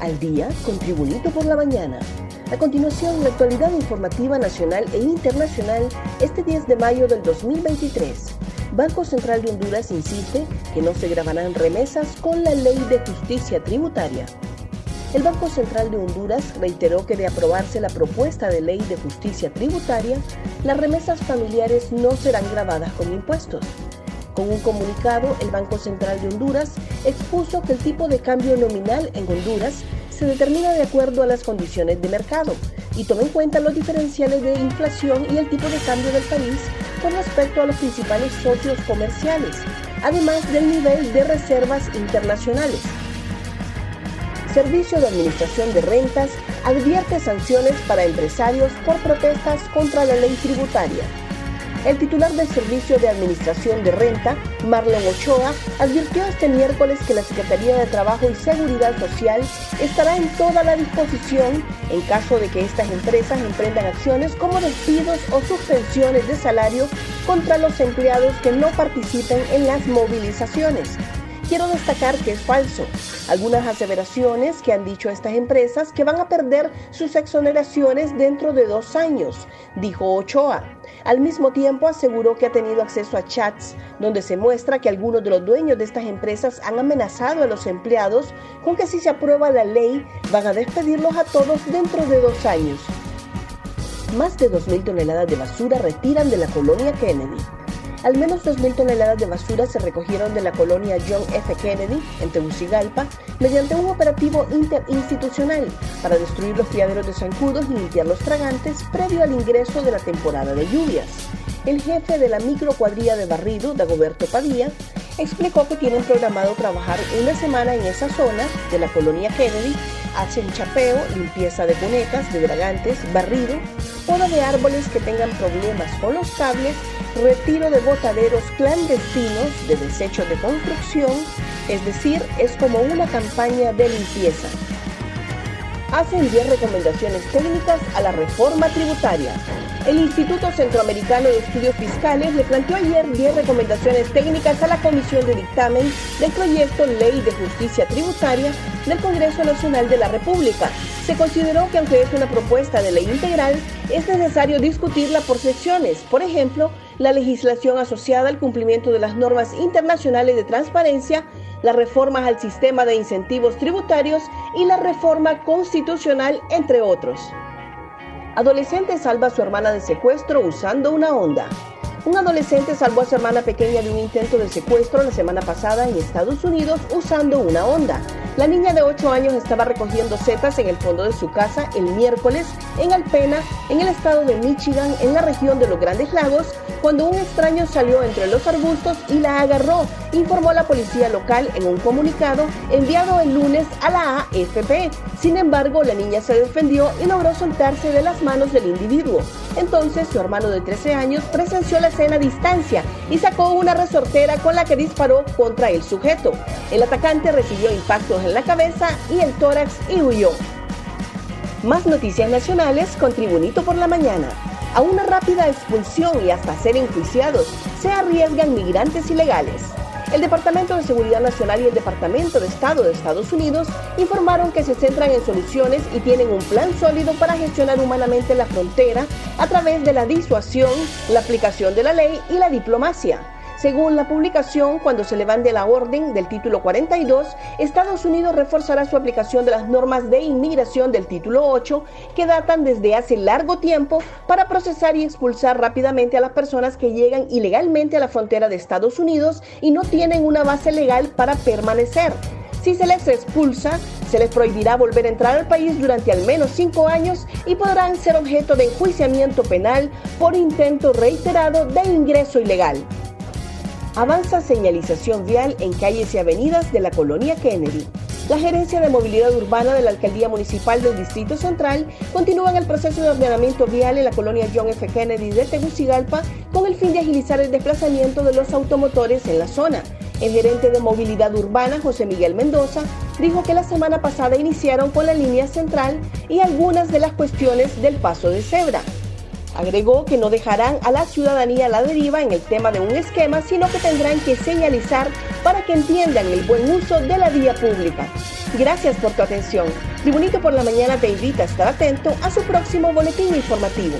al día con Tribunito por la mañana. A continuación, la actualidad informativa nacional e internacional este 10 de mayo del 2023. Banco Central de Honduras insiste que no se grabarán remesas con la Ley de Justicia Tributaria. El Banco Central de Honduras reiteró que de aprobarse la propuesta de ley de justicia tributaria, las remesas familiares no serán grabadas con impuestos. Con un comunicado, el Banco Central de Honduras expuso que el tipo de cambio nominal en Honduras se determina de acuerdo a las condiciones de mercado y toma en cuenta los diferenciales de inflación y el tipo de cambio del país con respecto a los principales socios comerciales, además del nivel de reservas internacionales. Servicio de Administración de Rentas advierte sanciones para empresarios por protestas contra la ley tributaria. El titular del Servicio de Administración de Renta, Marlon Ochoa, advirtió este miércoles que la Secretaría de Trabajo y Seguridad Social estará en toda la disposición en caso de que estas empresas emprendan acciones como despidos o suspensiones de salario contra los empleados que no participen en las movilizaciones quiero destacar que es falso. Algunas aseveraciones que han dicho estas empresas que van a perder sus exoneraciones dentro de dos años, dijo Ochoa. Al mismo tiempo aseguró que ha tenido acceso a chats donde se muestra que algunos de los dueños de estas empresas han amenazado a los empleados con que si se aprueba la ley van a despedirlos a todos dentro de dos años. Más de 2.000 toneladas de basura retiran de la colonia Kennedy. Al menos 2.000 toneladas de basura se recogieron de la colonia John F. Kennedy, en Tegucigalpa, mediante un operativo interinstitucional para destruir los criaderos de zancudos y limpiar los tragantes previo al ingreso de la temporada de lluvias. El jefe de la microcuadrilla de barrido, Dagoberto Padilla, explicó que tienen programado trabajar una semana en esa zona de la colonia Kennedy, hacen chapeo, limpieza de cunetas, de dragantes, barrido, poda de árboles que tengan problemas con los cables retiro de botaderos clandestinos de desechos de construcción, es decir, es como una campaña de limpieza. Hacen 10 recomendaciones técnicas a la reforma tributaria. El Instituto Centroamericano de Estudios Fiscales le planteó ayer 10 recomendaciones técnicas a la Comisión de Dictamen del proyecto Ley de Justicia Tributaria del Congreso Nacional de la República. Se consideró que aunque es una propuesta de ley integral, es necesario discutirla por secciones. Por ejemplo, la legislación asociada al cumplimiento de las normas internacionales de transparencia, las reformas al sistema de incentivos tributarios y la reforma constitucional, entre otros. Adolescente salva a su hermana de secuestro usando una onda. Un adolescente salvó a su hermana pequeña de un intento de secuestro la semana pasada en Estados Unidos usando una onda. La niña de 8 años estaba recogiendo setas en el fondo de su casa el miércoles en Alpena, en el estado de Michigan, en la región de los Grandes Lagos, cuando un extraño salió entre los arbustos y la agarró, informó la policía local en un comunicado enviado el lunes a la AFP. Sin embargo, la niña se defendió y logró soltarse de las manos del individuo. Entonces, su hermano de 13 años presenció la escena a distancia y sacó una resortera con la que disparó contra el sujeto. El atacante recibió impactos en la cabeza y el tórax y huyó. Más noticias nacionales con Tribunito por la Mañana. A una rápida expulsión y hasta ser enjuiciados se arriesgan migrantes ilegales. El Departamento de Seguridad Nacional y el Departamento de Estado de Estados Unidos informaron que se centran en soluciones y tienen un plan sólido para gestionar humanamente la frontera a través de la disuasión, la aplicación de la ley y la diplomacia. Según la publicación, cuando se levante la orden del título 42, Estados Unidos reforzará su aplicación de las normas de inmigración del título 8, que datan desde hace largo tiempo, para procesar y expulsar rápidamente a las personas que llegan ilegalmente a la frontera de Estados Unidos y no tienen una base legal para permanecer. Si se les expulsa, se les prohibirá volver a entrar al país durante al menos cinco años y podrán ser objeto de enjuiciamiento penal por intento reiterado de ingreso ilegal. Avanza señalización vial en calles y avenidas de la colonia Kennedy. La Gerencia de Movilidad Urbana de la Alcaldía Municipal del Distrito Central continúa en el proceso de ordenamiento vial en la colonia John F. Kennedy de Tegucigalpa con el fin de agilizar el desplazamiento de los automotores en la zona. El gerente de movilidad urbana, José Miguel Mendoza, dijo que la semana pasada iniciaron con la línea central y algunas de las cuestiones del paso de cebra. Agregó que no dejarán a la ciudadanía la deriva en el tema de un esquema, sino que tendrán que señalizar para que entiendan el buen uso de la vía pública. Gracias por tu atención. Tribunito por la Mañana te invita a estar atento a su próximo boletín informativo.